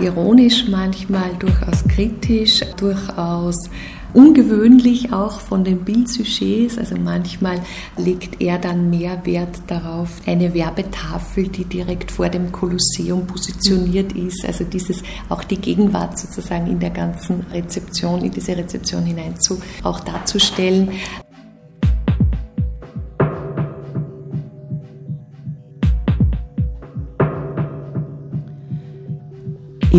ironisch, manchmal durchaus kritisch, durchaus ungewöhnlich auch von den Bildsujets. Also manchmal legt er dann mehr Wert darauf, eine Werbetafel, die direkt vor dem Kolosseum positioniert ist. Also dieses, auch die Gegenwart sozusagen in der ganzen Rezeption, in diese Rezeption hinein zu, auch darzustellen.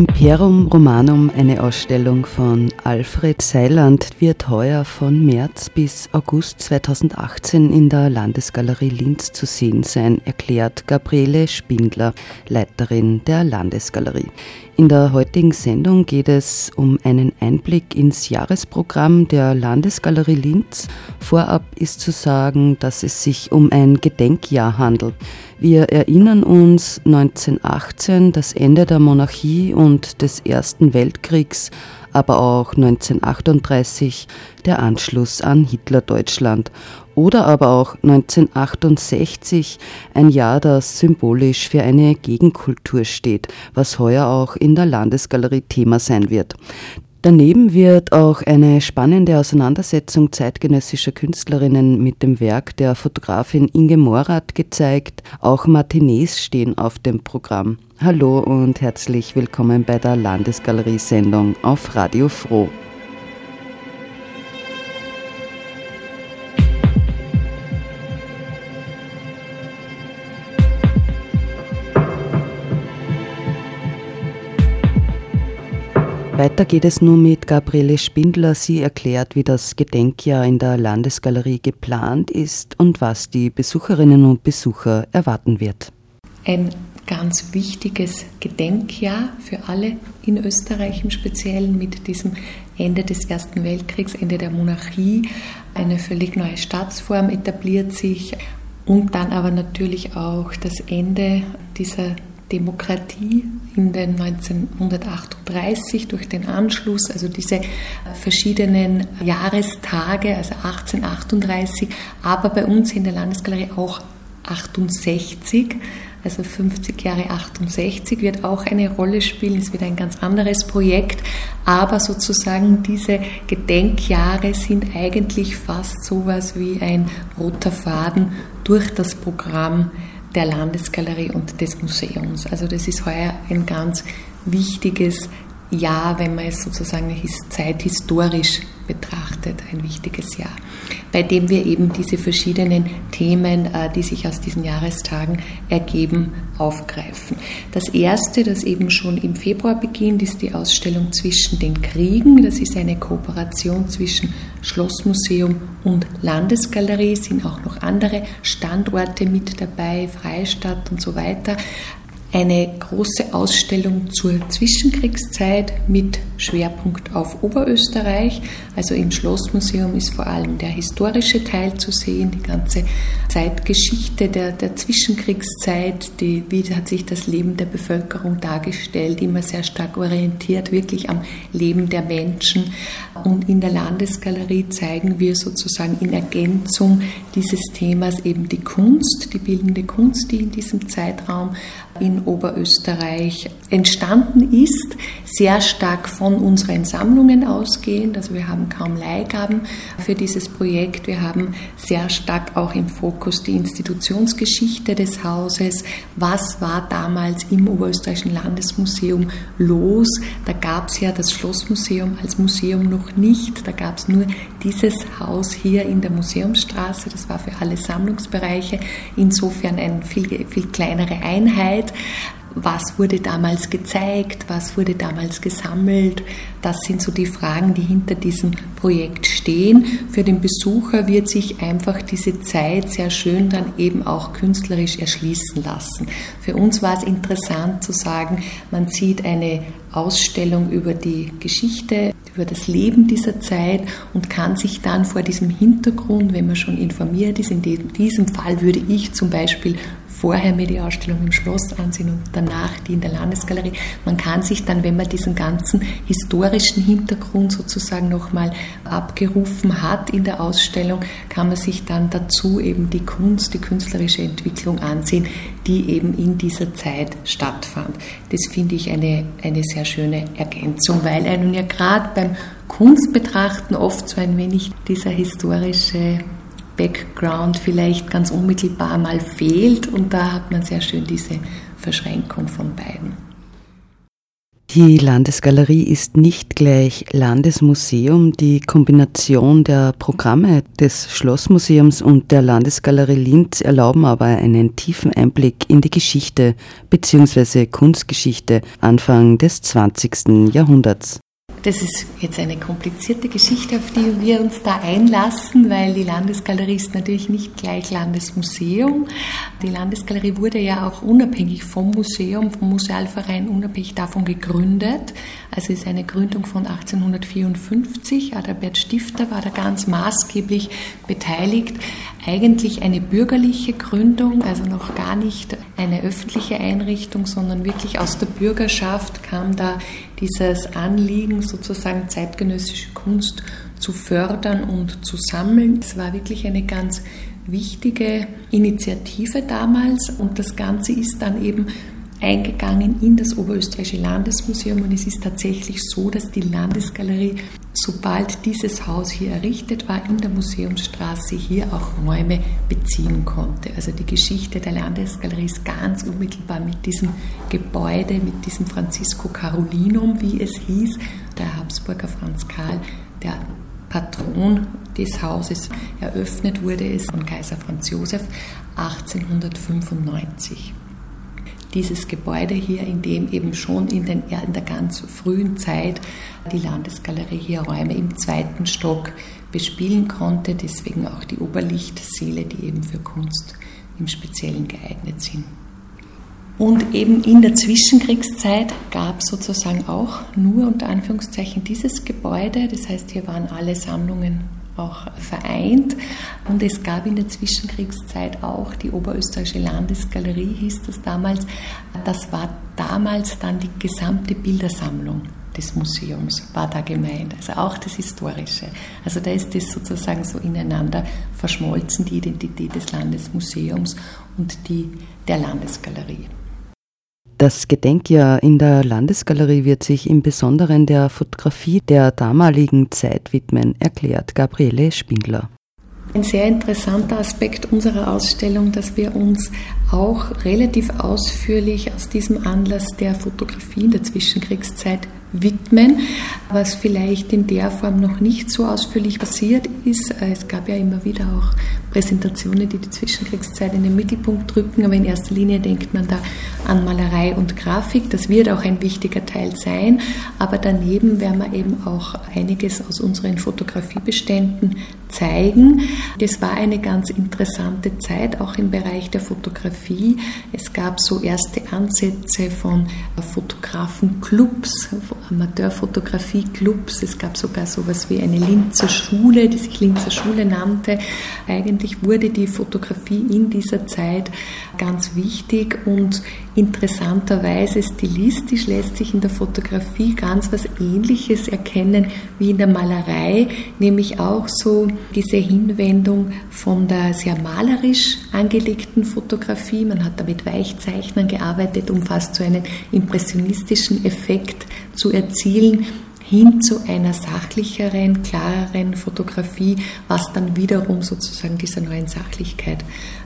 in Imperium Romanum, eine Ausstellung von Alfred Seiland, wird heuer von März bis August 2018 in der Landesgalerie Linz zu sehen sein, erklärt Gabriele Spindler, Leiterin der Landesgalerie. In der heutigen Sendung geht es um einen Einblick ins Jahresprogramm der Landesgalerie Linz. Vorab ist zu sagen, dass es sich um ein Gedenkjahr handelt. Wir erinnern uns 1918, das Ende der Monarchie und des Ersten Weltkriegs, aber auch 1938 der Anschluss an Hitler-Deutschland oder aber auch 1968 ein Jahr, das symbolisch für eine Gegenkultur steht, was heuer auch in der Landesgalerie Thema sein wird. Daneben wird auch eine spannende Auseinandersetzung zeitgenössischer Künstlerinnen mit dem Werk der Fotografin Inge Morath gezeigt. Auch Matinees stehen auf dem Programm. Hallo und herzlich willkommen bei der Landesgalerie-Sendung auf Radio Froh. Weiter geht es nun mit Gabriele Spindler. Sie erklärt, wie das Gedenkjahr in der Landesgalerie geplant ist und was die Besucherinnen und Besucher erwarten wird. Ein ganz wichtiges Gedenkjahr für alle in Österreich im Speziellen mit diesem Ende des Ersten Weltkriegs, Ende der Monarchie. Eine völlig neue Staatsform etabliert sich und dann aber natürlich auch das Ende dieser Demokratie in den 1938 durch den Anschluss, also diese verschiedenen Jahrestage, also 1838, aber bei uns in der Landesgalerie auch 68, also 50 Jahre 68 wird auch eine Rolle spielen. Es wird ein ganz anderes Projekt, aber sozusagen diese Gedenkjahre sind eigentlich fast sowas wie ein roter Faden durch das Programm der Landesgalerie und des Museums. Also das ist heuer ein ganz wichtiges Jahr, wenn man es sozusagen zeithistorisch betrachtet, ein wichtiges Jahr, bei dem wir eben diese verschiedenen Themen, äh, die sich aus diesen Jahrestagen ergeben, aufgreifen. Das erste, das eben schon im Februar beginnt, ist die Ausstellung zwischen den Kriegen. Das ist eine Kooperation zwischen Schlossmuseum und Landesgalerie, es sind auch noch andere Standorte mit dabei, Freistadt und so weiter eine große Ausstellung zur Zwischenkriegszeit mit Schwerpunkt auf Oberösterreich. Also im Schlossmuseum ist vor allem der historische Teil zu sehen, die ganze Zeitgeschichte der, der Zwischenkriegszeit, die, wie hat sich das Leben der Bevölkerung dargestellt, immer sehr stark orientiert wirklich am Leben der Menschen. Und in der Landesgalerie zeigen wir sozusagen in Ergänzung dieses Themas eben die Kunst, die bildende Kunst, die in diesem Zeitraum in Oberösterreich entstanden ist, sehr stark von unseren Sammlungen ausgehend. Also wir haben kaum Leihgaben für dieses Projekt. Wir haben sehr stark auch im Fokus die Institutionsgeschichte des Hauses. Was war damals im Oberösterreichischen Landesmuseum los? Da gab es ja das Schlossmuseum als Museum noch nicht. Da gab es nur dieses Haus hier in der Museumsstraße. Das war für alle Sammlungsbereiche insofern eine viel, viel kleinere Einheit was wurde damals gezeigt, was wurde damals gesammelt. Das sind so die Fragen, die hinter diesem Projekt stehen. Für den Besucher wird sich einfach diese Zeit sehr schön dann eben auch künstlerisch erschließen lassen. Für uns war es interessant zu sagen, man sieht eine Ausstellung über die Geschichte, über das Leben dieser Zeit und kann sich dann vor diesem Hintergrund, wenn man schon informiert ist, in diesem Fall würde ich zum Beispiel vorher mir die Ausstellung im Schloss ansehen und danach die in der Landesgalerie. Man kann sich dann, wenn man diesen ganzen historischen Hintergrund sozusagen nochmal abgerufen hat in der Ausstellung, kann man sich dann dazu eben die Kunst, die künstlerische Entwicklung ansehen, die eben in dieser Zeit stattfand. Das finde ich eine, eine sehr schöne Ergänzung, weil einem ja gerade beim Kunstbetrachten oft so ein wenig dieser historische Background vielleicht ganz unmittelbar mal fehlt und da hat man sehr schön diese Verschränkung von beiden. Die Landesgalerie ist nicht gleich Landesmuseum. Die Kombination der Programme des Schlossmuseums und der Landesgalerie Linz erlauben aber einen tiefen Einblick in die Geschichte bzw. Kunstgeschichte Anfang des 20. Jahrhunderts. Das ist jetzt eine komplizierte Geschichte, auf die wir uns da einlassen, weil die Landesgalerie ist natürlich nicht gleich Landesmuseum. Die Landesgalerie wurde ja auch unabhängig vom Museum, vom Musealverein, unabhängig davon gegründet. Also ist eine Gründung von 1854. Adalbert Stifter war da ganz maßgeblich beteiligt. Eigentlich eine bürgerliche Gründung, also noch gar nicht eine öffentliche Einrichtung, sondern wirklich aus der Bürgerschaft kam da dieses Anliegen, sozusagen zeitgenössische Kunst zu fördern und zu sammeln. Es war wirklich eine ganz wichtige Initiative damals und das Ganze ist dann eben eingegangen in das Oberösterreichische Landesmuseum und es ist tatsächlich so, dass die Landesgalerie, sobald dieses Haus hier errichtet war, in der Museumsstraße hier auch Räume beziehen konnte. Also die Geschichte der Landesgalerie ist ganz unmittelbar mit diesem Gebäude, mit diesem Francisco Carolinum, wie es hieß, der Habsburger Franz Karl, der Patron des Hauses. Eröffnet wurde es von Kaiser Franz Josef 1895 dieses Gebäude hier, in dem eben schon in, den, in der ganz frühen Zeit die Landesgalerie hier Räume im zweiten Stock bespielen konnte, deswegen auch die Oberlichtsäle, die eben für Kunst im Speziellen geeignet sind. Und eben in der Zwischenkriegszeit gab es sozusagen auch nur unter Anführungszeichen dieses Gebäude, das heißt hier waren alle Sammlungen auch vereint. Und es gab in der Zwischenkriegszeit auch die Oberösterreichische Landesgalerie, hieß das damals. Das war damals dann die gesamte Bildersammlung des Museums, war da gemeint, also auch das Historische. Also da ist das sozusagen so ineinander verschmolzen, die Identität des Landesmuseums und die der Landesgalerie. Das Gedenkjahr in der Landesgalerie wird sich im Besonderen der Fotografie der damaligen Zeit widmen, erklärt Gabriele Spindler. Ein sehr interessanter Aspekt unserer Ausstellung, dass wir uns auch relativ ausführlich aus diesem Anlass der Fotografie in der Zwischenkriegszeit widmen, was vielleicht in der Form noch nicht so ausführlich passiert ist. Es gab ja immer wieder auch Präsentationen, die die Zwischenkriegszeit in den Mittelpunkt drücken, aber in erster Linie denkt man da an Malerei und Grafik. Das wird auch ein wichtiger Teil sein, aber daneben werden wir eben auch einiges aus unseren Fotografiebeständen zeigen. Das war eine ganz interessante Zeit, auch im Bereich der Fotografie. Es gab so erste Ansätze von Fotografenclubs, Amateurfotografie-Clubs. Es gab sogar so etwas wie eine Linzer Schule, die sich Linzer Schule nannte. Eigentlich wurde die Fotografie in dieser Zeit ganz wichtig und interessanterweise stilistisch lässt sich in der Fotografie ganz was Ähnliches erkennen wie in der Malerei, nämlich auch so diese Hinwendung von der sehr malerisch angelegten Fotografie. Man hat da mit Weichzeichnern gearbeitet, um fast so einen impressionistischen Effekt zu erzielen hin zu einer sachlicheren, klareren Fotografie, was dann wiederum sozusagen dieser neuen Sachlichkeit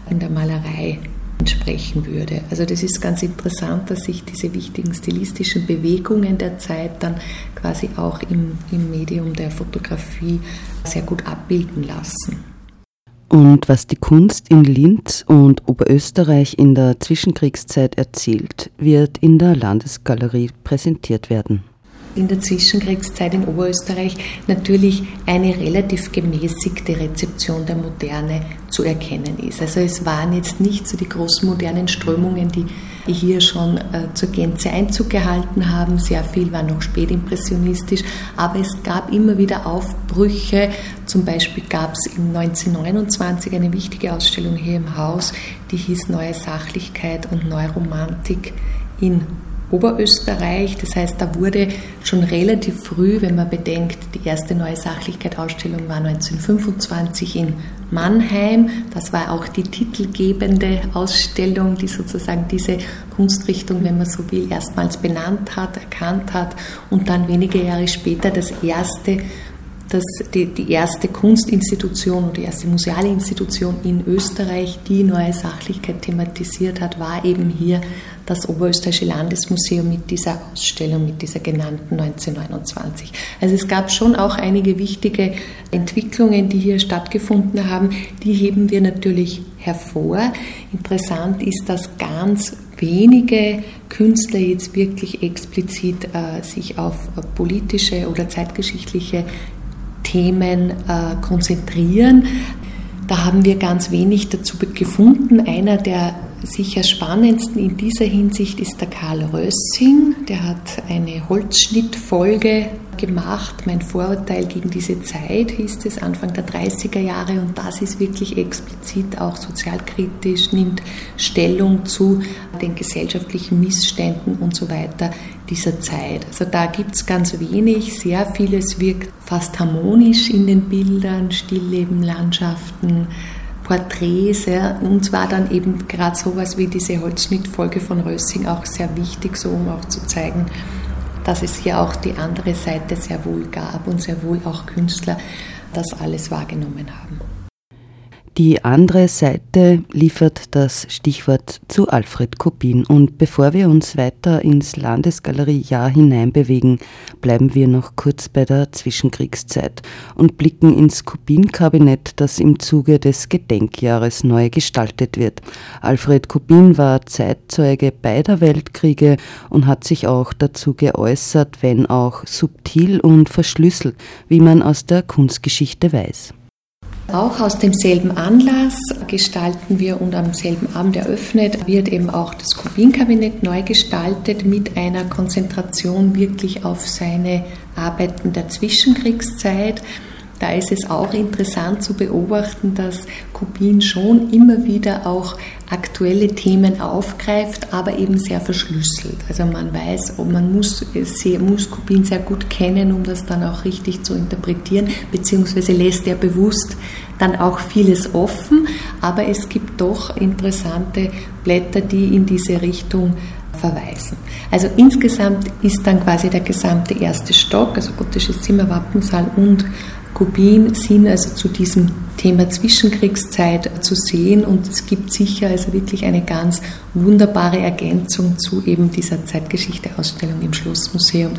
in der Malerei entsprechen würde. Also das ist ganz interessant, dass sich diese wichtigen stilistischen Bewegungen der Zeit dann quasi auch im, im Medium der Fotografie sehr gut abbilden lassen. Und was die Kunst in Linz und Oberösterreich in der Zwischenkriegszeit erzielt, wird in der Landesgalerie präsentiert werden in der Zwischenkriegszeit in Oberösterreich natürlich eine relativ gemäßigte Rezeption der Moderne zu erkennen ist. Also es waren jetzt nicht so die großen modernen Strömungen, die hier schon äh, zur Gänze Einzug gehalten haben. Sehr viel war noch spätimpressionistisch, aber es gab immer wieder Aufbrüche Zum Beispiel gab es im 1929 eine wichtige Ausstellung hier im Haus, die hieß Neue Sachlichkeit und Neuromantik in Oberösterreich. Das heißt, da wurde schon relativ früh, wenn man bedenkt, die erste Neue Sachlichkeit-Ausstellung war 1925 in Mannheim. Das war auch die titelgebende Ausstellung, die sozusagen diese Kunstrichtung, wenn man so will, erstmals benannt hat, erkannt hat und dann wenige Jahre später das erste dass die, die, erste Kunstinstitution oder die erste museale Institution in Österreich, die neue Sachlichkeit thematisiert hat, war eben hier das Oberösterreichische Landesmuseum mit dieser Ausstellung, mit dieser genannten 1929. Also es gab schon auch einige wichtige Entwicklungen, die hier stattgefunden haben. Die heben wir natürlich hervor. Interessant ist, dass ganz wenige Künstler jetzt wirklich explizit äh, sich auf politische oder zeitgeschichtliche Themen äh, konzentrieren. Da haben wir ganz wenig dazu gefunden. Einer der sicher spannendsten in dieser Hinsicht ist der Karl Rössing. Der hat eine Holzschnittfolge gemacht. Mein Vorurteil gegen diese Zeit hieß es Anfang der 30er Jahre und das ist wirklich explizit auch sozialkritisch, nimmt Stellung zu den gesellschaftlichen Missständen und so weiter dieser Zeit. Also da gibt es ganz wenig, sehr vieles wirkt fast harmonisch in den Bildern, Stillleben, Landschaften, Porträts. Ja. Uns war dann eben gerade sowas wie diese Holzschnittfolge von Rössing auch sehr wichtig, so um auch zu zeigen, dass es hier auch die andere Seite sehr wohl gab und sehr wohl auch Künstler das alles wahrgenommen haben. Die andere Seite liefert das Stichwort zu Alfred Kopin. Und bevor wir uns weiter ins Landesgaleriejahr hineinbewegen, bleiben wir noch kurz bei der Zwischenkriegszeit und blicken ins Kopin-Kabinett, das im Zuge des Gedenkjahres neu gestaltet wird. Alfred Kopin war Zeitzeuge beider Weltkriege und hat sich auch dazu geäußert, wenn auch subtil und verschlüsselt, wie man aus der Kunstgeschichte weiß. Auch aus demselben Anlass gestalten wir und am selben Abend eröffnet wird eben auch das Kubinkabinett neu gestaltet mit einer Konzentration wirklich auf seine Arbeiten der Zwischenkriegszeit. Da ist es auch interessant zu beobachten, dass Kubin schon immer wieder auch aktuelle Themen aufgreift, aber eben sehr verschlüsselt. Also man weiß, man muss, sehr, muss Kubin sehr gut kennen, um das dann auch richtig zu interpretieren, beziehungsweise lässt er bewusst dann auch vieles offen, aber es gibt doch interessante Blätter, die in diese Richtung verweisen. Also insgesamt ist dann quasi der gesamte erste Stock, also gotisches Zimmer, Wappensaal und Kubin sind also zu diesem Thema Zwischenkriegszeit zu sehen und es gibt sicher also wirklich eine ganz wunderbare Ergänzung zu eben dieser Zeitgeschichte-Ausstellung im Schlossmuseum,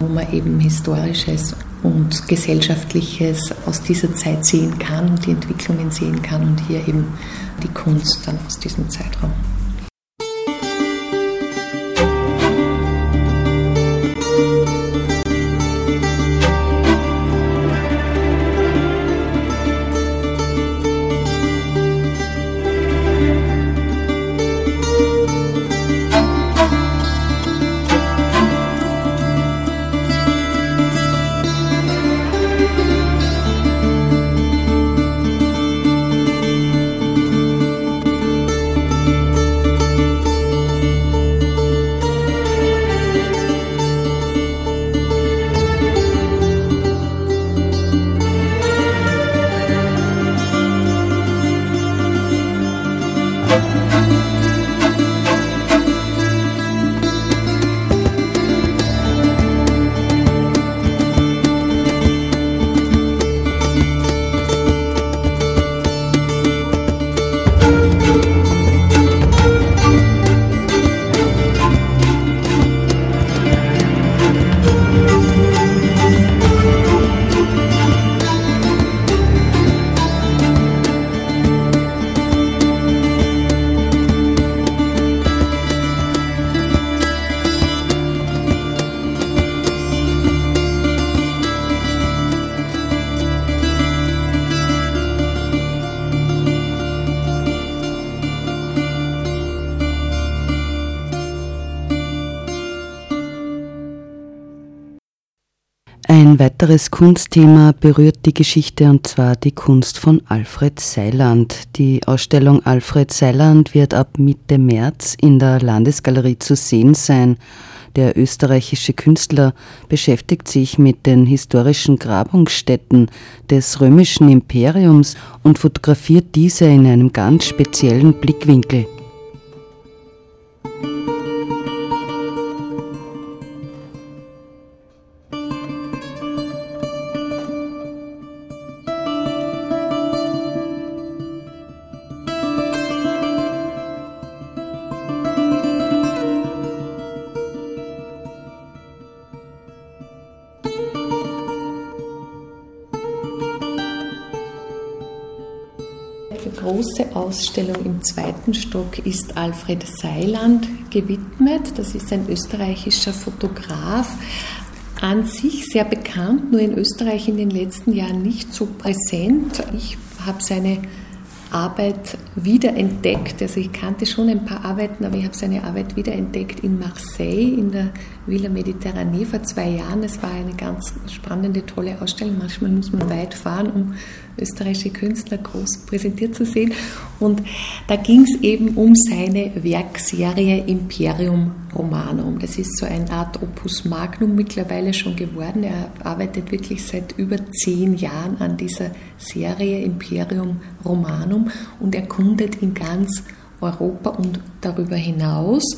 wo man eben Historisches und Gesellschaftliches aus dieser Zeit sehen kann und die Entwicklungen sehen kann und hier eben die Kunst dann aus diesem Zeitraum. Weiteres Kunstthema berührt die Geschichte und zwar die Kunst von Alfred Seiland. Die Ausstellung Alfred Seiland wird ab Mitte März in der Landesgalerie zu sehen sein. Der österreichische Künstler beschäftigt sich mit den historischen Grabungsstätten des römischen Imperiums und fotografiert diese in einem ganz speziellen Blickwinkel. Zweiten Stock ist Alfred Seiland gewidmet. Das ist ein österreichischer Fotograf, an sich sehr bekannt, nur in Österreich in den letzten Jahren nicht so präsent. Ich habe seine Arbeit wiederentdeckt. Also ich kannte schon ein paar Arbeiten, aber ich habe seine Arbeit wiederentdeckt in Marseille, in der Villa Mediterranee vor zwei Jahren. Es war eine ganz spannende, tolle Ausstellung. Manchmal muss man weit fahren, um österreichische Künstler groß präsentiert zu sehen. Und da ging es eben um seine Werkserie Imperium Romanum. Das ist so eine Art Opus Magnum mittlerweile schon geworden. Er arbeitet wirklich seit über zehn Jahren an dieser Serie Imperium Romanum und erkundet in ganz Europa und darüber hinaus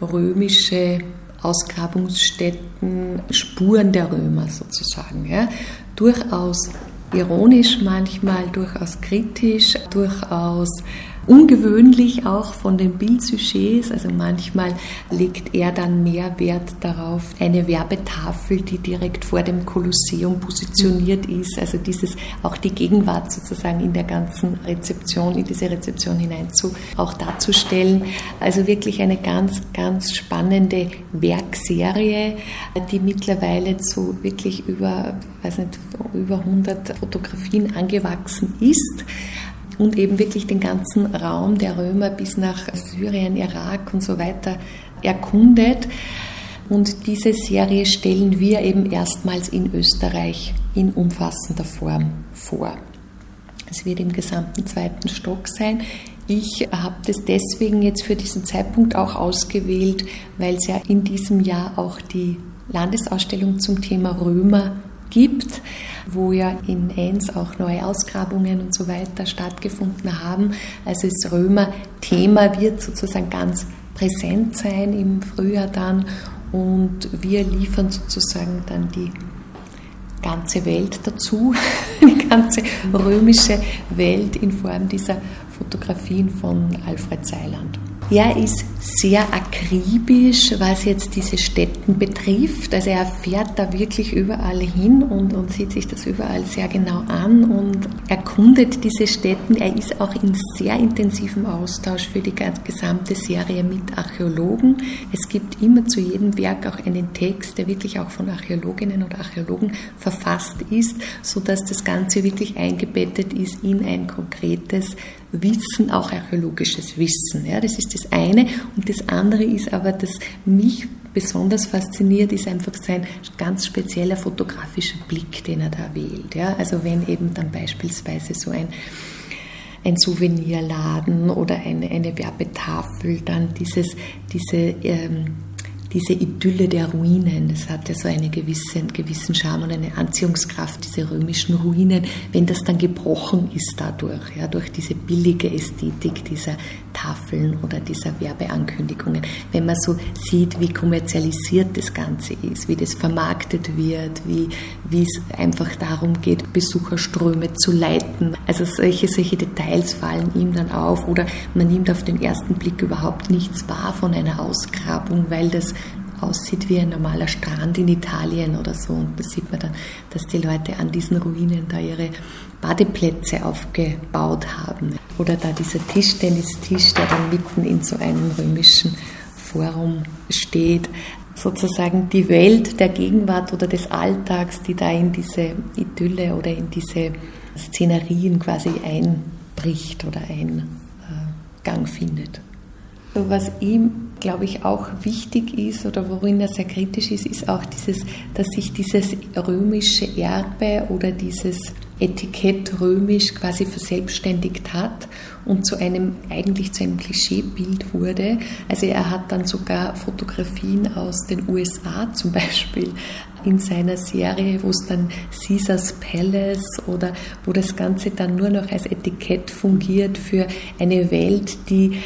römische Ausgrabungsstätten, Spuren der Römer sozusagen. Ja. Durchaus ironisch manchmal, durchaus kritisch, durchaus ungewöhnlich auch von den Bildsujets. Also manchmal legt er dann mehr Wert darauf, eine Werbetafel, die direkt vor dem Kolosseum positioniert ist, also dieses auch die Gegenwart sozusagen in der ganzen Rezeption, in diese Rezeption hinein zu auch darzustellen. Also wirklich eine ganz, ganz spannende Werkserie, die mittlerweile zu wirklich über, weiß nicht, über 100 Fotografien angewachsen ist und eben wirklich den ganzen Raum der Römer bis nach Syrien, Irak und so weiter erkundet. Und diese Serie stellen wir eben erstmals in Österreich in umfassender Form vor. Es wird im gesamten zweiten Stock sein. Ich habe das deswegen jetzt für diesen Zeitpunkt auch ausgewählt, weil es ja in diesem Jahr auch die Landesausstellung zum Thema Römer gibt, wo ja in Enns auch neue Ausgrabungen und so weiter stattgefunden haben. Also das Römer-Thema wird sozusagen ganz präsent sein im Frühjahr dann und wir liefern sozusagen dann die ganze Welt dazu, die ganze römische Welt in Form dieser Fotografien von Alfred Seiland. Er ist sehr akribisch, was jetzt diese Städten betrifft. Also er fährt da wirklich überall hin und, und sieht sich das überall sehr genau an und erkundet diese Städten. Er ist auch in sehr intensivem Austausch für die gesamte Serie mit Archäologen. Es gibt immer zu jedem Werk auch einen Text, der wirklich auch von Archäologinnen oder Archäologen verfasst ist, sodass das Ganze wirklich eingebettet ist in ein konkretes Wissen, auch archäologisches Wissen. Ja, das ist das eine. Und das andere ist aber, dass mich besonders fasziniert, ist einfach sein ganz spezieller fotografischer Blick, den er da wählt. Ja, also wenn eben dann beispielsweise so ein ein Souvenirladen oder eine, eine Werbetafel, dann dieses, diese ähm, diese Idylle der Ruinen, das hatte so eine gewisse, einen gewissen Charme und eine Anziehungskraft, diese römischen Ruinen, wenn das dann gebrochen ist dadurch, ja, durch diese billige Ästhetik dieser Tafeln oder dieser Werbeankündigungen. Wenn man so sieht, wie kommerzialisiert das Ganze ist, wie das vermarktet wird, wie, es einfach darum geht, Besucherströme zu leiten. Also solche, solche Details fallen ihm dann auf oder man nimmt auf den ersten Blick überhaupt nichts wahr von einer Ausgrabung, weil das aussieht wie ein normaler Strand in Italien oder so. Und da sieht man dann, dass die Leute an diesen Ruinen da ihre Badeplätze aufgebaut haben. Oder da dieser Tischtennistisch, der dann mitten in so einem römischen Forum steht. Sozusagen die Welt der Gegenwart oder des Alltags, die da in diese Idylle oder in diese Szenerien quasi einbricht oder Eingang findet. Was ihm glaube ich, auch wichtig ist oder worin er sehr kritisch ist, ist auch dieses, dass sich dieses römische Erbe oder dieses Etikett römisch quasi verselbstständigt hat und zu einem, eigentlich zu einem Klischeebild wurde. Also er hat dann sogar Fotografien aus den USA zum Beispiel in seiner Serie, wo es dann Caesars Palace oder wo das Ganze dann nur noch als Etikett fungiert für eine Welt, die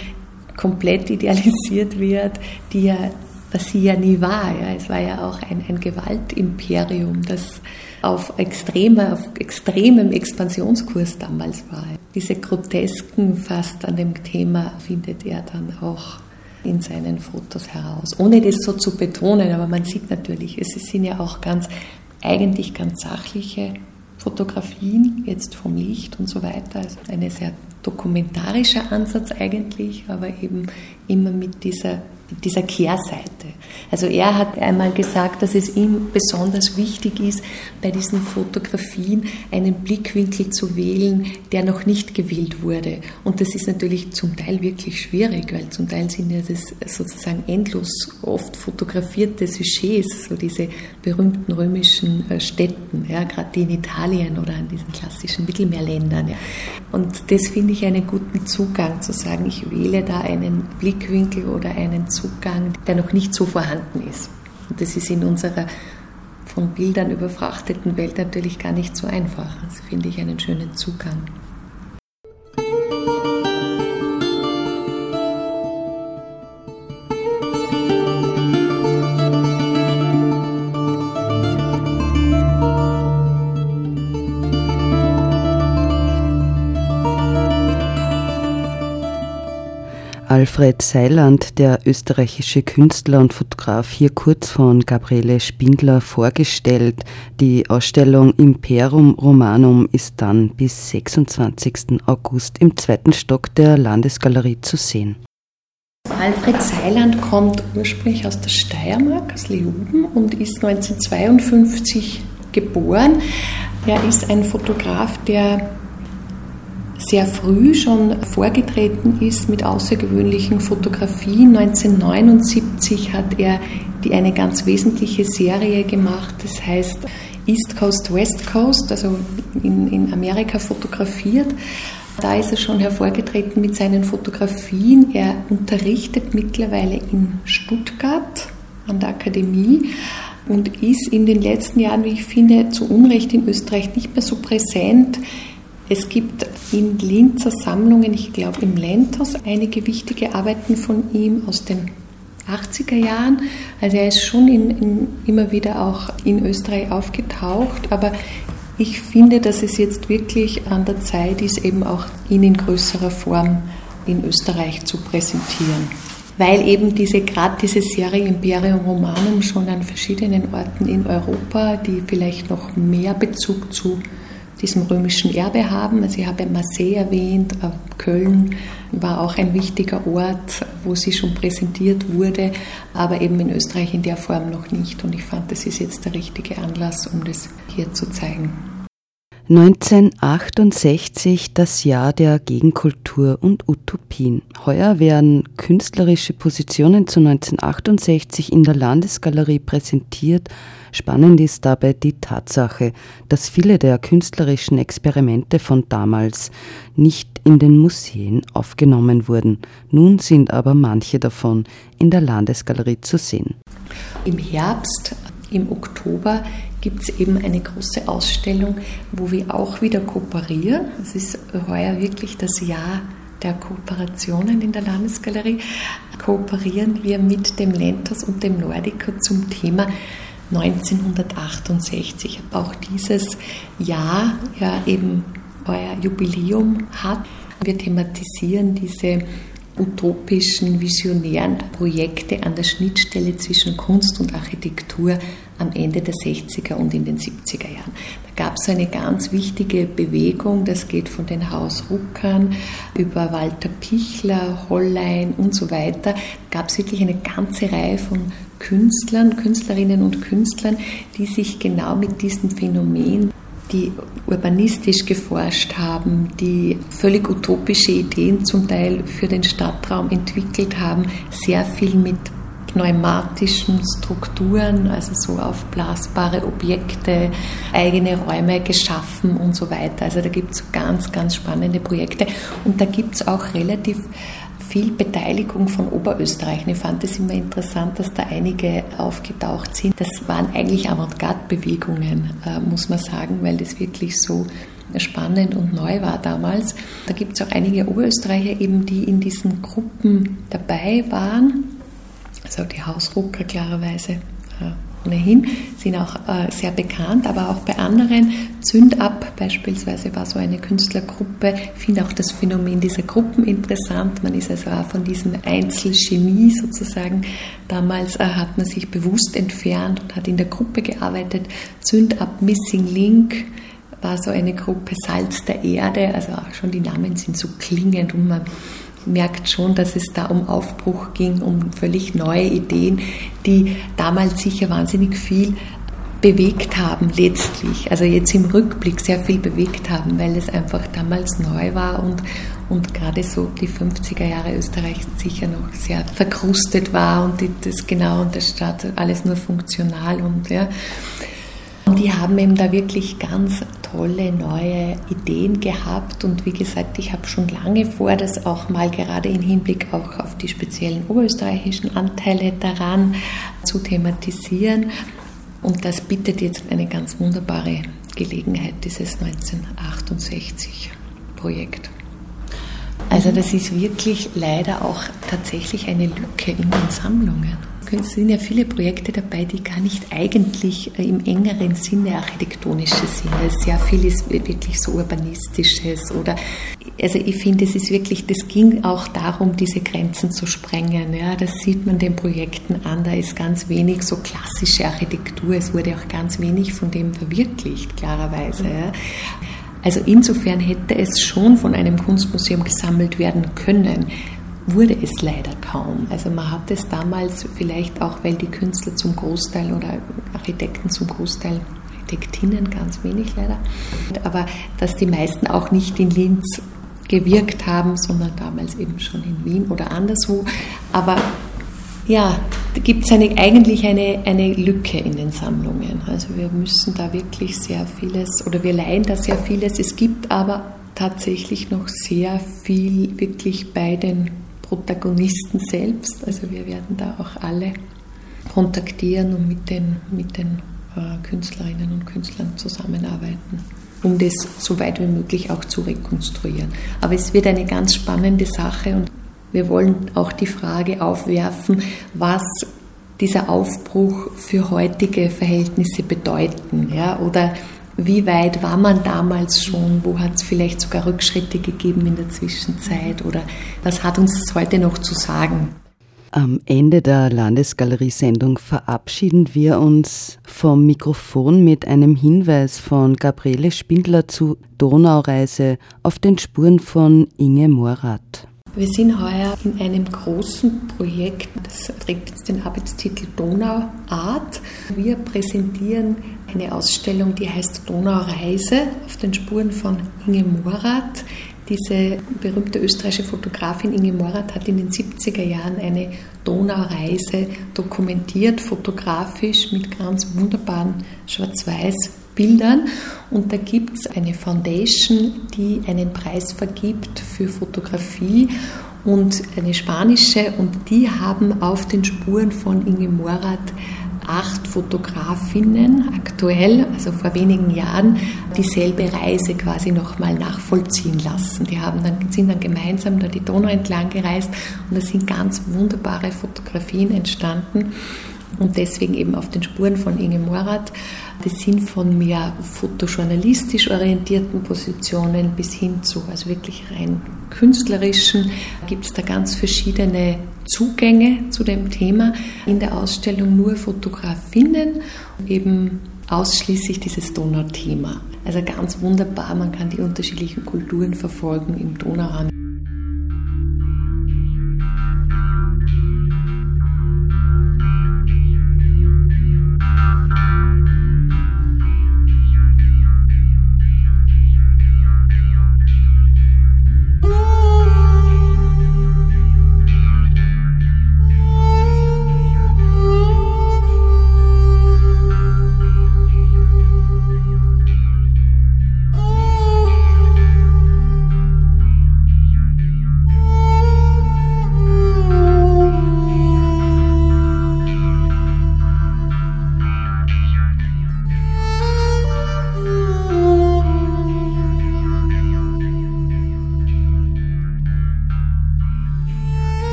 komplett idealisiert wird, die ja, was sie ja nie war. Ja. Es war ja auch ein, ein Gewaltimperium, das auf, extremer, auf extremem Expansionskurs damals war. Diese Grotesken fast an dem Thema findet er dann auch in seinen Fotos heraus. Ohne das so zu betonen, aber man sieht natürlich, es sind ja auch ganz, eigentlich ganz sachliche Fotografien, jetzt vom Licht und so weiter. Also eine sehr dokumentarischer Ansatz eigentlich, aber eben immer mit dieser dieser Kehrseite. Also er hat einmal gesagt, dass es ihm besonders wichtig ist, bei diesen Fotografien einen Blickwinkel zu wählen, der noch nicht gewählt wurde. Und das ist natürlich zum Teil wirklich schwierig, weil zum Teil sind ja das sozusagen endlos oft fotografierte Sujets, so diese berühmten römischen äh, Städten, ja, gerade in Italien oder in diesen klassischen Mittelmeerländern. Ja. Und das finde ich einen guten Zugang, zu sagen, ich wähle da einen Blickwinkel oder einen Zugang Zugang, der noch nicht so vorhanden ist. Und das ist in unserer von Bildern überfrachteten Welt natürlich gar nicht so einfach. Das finde ich einen schönen Zugang. Alfred Seiland, der österreichische Künstler und Fotograf, hier kurz von Gabriele Spindler vorgestellt. Die Ausstellung Imperium Romanum ist dann bis 26. August im zweiten Stock der Landesgalerie zu sehen. Alfred Seiland kommt ursprünglich aus der Steiermark, aus Leoben und ist 1952 geboren. Er ist ein Fotograf, der sehr früh schon vorgetreten ist mit außergewöhnlichen Fotografien. 1979 hat er die, eine ganz wesentliche Serie gemacht, das heißt East Coast, West Coast, also in, in Amerika fotografiert. Da ist er schon hervorgetreten mit seinen Fotografien. Er unterrichtet mittlerweile in Stuttgart an der Akademie und ist in den letzten Jahren, wie ich finde, zu Unrecht in Österreich nicht mehr so präsent. Es gibt in Linzer Sammlungen, ich glaube im Lentos, einige wichtige Arbeiten von ihm aus den 80er Jahren. Also er ist schon in, in, immer wieder auch in Österreich aufgetaucht, aber ich finde, dass es jetzt wirklich an der Zeit ist, eben auch ihn in größerer Form in Österreich zu präsentieren. Weil eben diese, gerade diese Serie Imperium Romanum schon an verschiedenen Orten in Europa, die vielleicht noch mehr Bezug zu diesem römischen Erbe haben. Also ich habe Marseille erwähnt, äh, Köln war auch ein wichtiger Ort, wo sie schon präsentiert wurde, aber eben in Österreich in der Form noch nicht. Und ich fand, das ist jetzt der richtige Anlass, um das hier zu zeigen. 1968 das Jahr der Gegenkultur und Utopien. Heuer werden künstlerische Positionen zu 1968 in der Landesgalerie präsentiert. Spannend ist dabei die Tatsache, dass viele der künstlerischen Experimente von damals nicht in den Museen aufgenommen wurden. Nun sind aber manche davon in der Landesgalerie zu sehen. Im Herbst im Oktober gibt es eben eine große Ausstellung, wo wir auch wieder kooperieren. Es ist heuer wirklich das Jahr der Kooperationen in der Landesgalerie. Kooperieren wir mit dem Lentos und dem Nordico zum Thema 1968. Auch dieses Jahr ja eben euer Jubiläum hat. Wir thematisieren diese utopischen, visionären Projekte an der Schnittstelle zwischen Kunst und Architektur am Ende der 60er und in den 70er Jahren. Da gab es eine ganz wichtige Bewegung, das geht von den Hausruckern über Walter Pichler, Hollein und so weiter. Da gab es wirklich eine ganze Reihe von Künstlern, Künstlerinnen und Künstlern, die sich genau mit diesem Phänomen die urbanistisch geforscht haben, die völlig utopische Ideen zum Teil für den Stadtraum entwickelt haben, sehr viel mit pneumatischen Strukturen, also so aufblasbare Objekte, eigene Räume geschaffen und so weiter. Also da gibt es ganz, ganz spannende Projekte und da gibt es auch relativ viel Beteiligung von Oberösterreich. Ich fand es immer interessant, dass da einige aufgetaucht sind. Das waren eigentlich Avantgarde-Bewegungen, äh, muss man sagen, weil das wirklich so spannend und neu war damals. Da gibt es auch einige Oberösterreicher eben, die in diesen Gruppen dabei waren. Also die Hausrucker klarerweise ohnehin, sind auch äh, sehr bekannt, aber auch bei anderen. Zündab beispielsweise war so eine Künstlergruppe. Ich finde auch das Phänomen dieser Gruppen interessant. Man ist also auch von diesem Einzelchemie sozusagen. Damals äh, hat man sich bewusst entfernt und hat in der Gruppe gearbeitet. Zündab, Missing Link war so eine Gruppe Salz der Erde. Also auch schon die Namen sind so klingend und man merkt schon, dass es da um Aufbruch ging, um völlig neue Ideen, die damals sicher wahnsinnig viel bewegt haben letztlich, also jetzt im Rückblick sehr viel bewegt haben, weil es einfach damals neu war und, und gerade so die 50er Jahre Österreich sicher noch sehr verkrustet war und das genau und der Stadt alles nur funktional und ja. Und die haben eben da wirklich ganz tolle neue Ideen gehabt und wie gesagt, ich habe schon lange vor, das auch mal gerade im Hinblick auch auf die speziellen oberösterreichischen Anteile daran zu thematisieren. Und das bietet jetzt eine ganz wunderbare Gelegenheit, dieses 1968 Projekt. Also das ist wirklich leider auch tatsächlich eine Lücke in den Sammlungen es sind ja viele Projekte dabei, die gar nicht eigentlich äh, im engeren Sinne architektonische sind. Sehr viel ist wirklich so urbanistisches oder also ich finde, es ist wirklich, das ging auch darum, diese Grenzen zu sprengen. Ja, das sieht man den Projekten an. Da ist ganz wenig so klassische Architektur. Es wurde auch ganz wenig von dem verwirklicht, klarerweise. Ja. Also insofern hätte es schon von einem Kunstmuseum gesammelt werden können wurde es leider kaum. Also man hat es damals vielleicht auch, weil die Künstler zum Großteil oder Architekten zum Großteil, Architektinnen ganz wenig leider, aber dass die meisten auch nicht in Linz gewirkt haben, sondern damals eben schon in Wien oder anderswo. Aber ja, da gibt es eine, eigentlich eine, eine Lücke in den Sammlungen. Also wir müssen da wirklich sehr vieles oder wir leihen da sehr vieles. Es gibt aber tatsächlich noch sehr viel wirklich bei den Protagonisten selbst. Also wir werden da auch alle kontaktieren und mit den, mit den äh, Künstlerinnen und Künstlern zusammenarbeiten, um das so weit wie möglich auch zu rekonstruieren. Aber es wird eine ganz spannende Sache und wir wollen auch die Frage aufwerfen, was dieser Aufbruch für heutige Verhältnisse bedeuten, ja, oder wie weit war man damals schon? Wo hat es vielleicht sogar Rückschritte gegeben in der Zwischenzeit? Oder was hat uns das heute noch zu sagen? Am Ende der Landesgalerie-Sendung verabschieden wir uns vom Mikrofon mit einem Hinweis von Gabriele Spindler zu Donaureise auf den Spuren von Inge Morath. Wir sind heuer in einem großen Projekt, das trägt jetzt den Arbeitstitel Donau Art. Wir präsentieren eine Ausstellung, die heißt Donaureise auf den Spuren von Inge Morath. Diese berühmte österreichische Fotografin Inge Morath hat in den 70er Jahren eine Donaureise dokumentiert, fotografisch mit ganz wunderbaren Schwarz-Weiß Bildern. Und da gibt es eine Foundation, die einen Preis vergibt für Fotografie und eine spanische. Und die haben auf den Spuren von Inge Morath acht Fotografinnen aktuell, also vor wenigen Jahren, dieselbe Reise quasi nochmal nachvollziehen lassen. Die haben dann, sind dann gemeinsam da die Donau entlang gereist und da sind ganz wunderbare Fotografien entstanden und deswegen eben auf den Spuren von Inge Morath. Das sind von mehr fotojournalistisch orientierten Positionen bis hin zu, also wirklich rein künstlerischen, gibt es da ganz verschiedene Zugänge zu dem Thema. In der Ausstellung nur Fotografinnen, eben ausschließlich dieses Donau-Thema. Also ganz wunderbar, man kann die unterschiedlichen Kulturen verfolgen im Donauraum.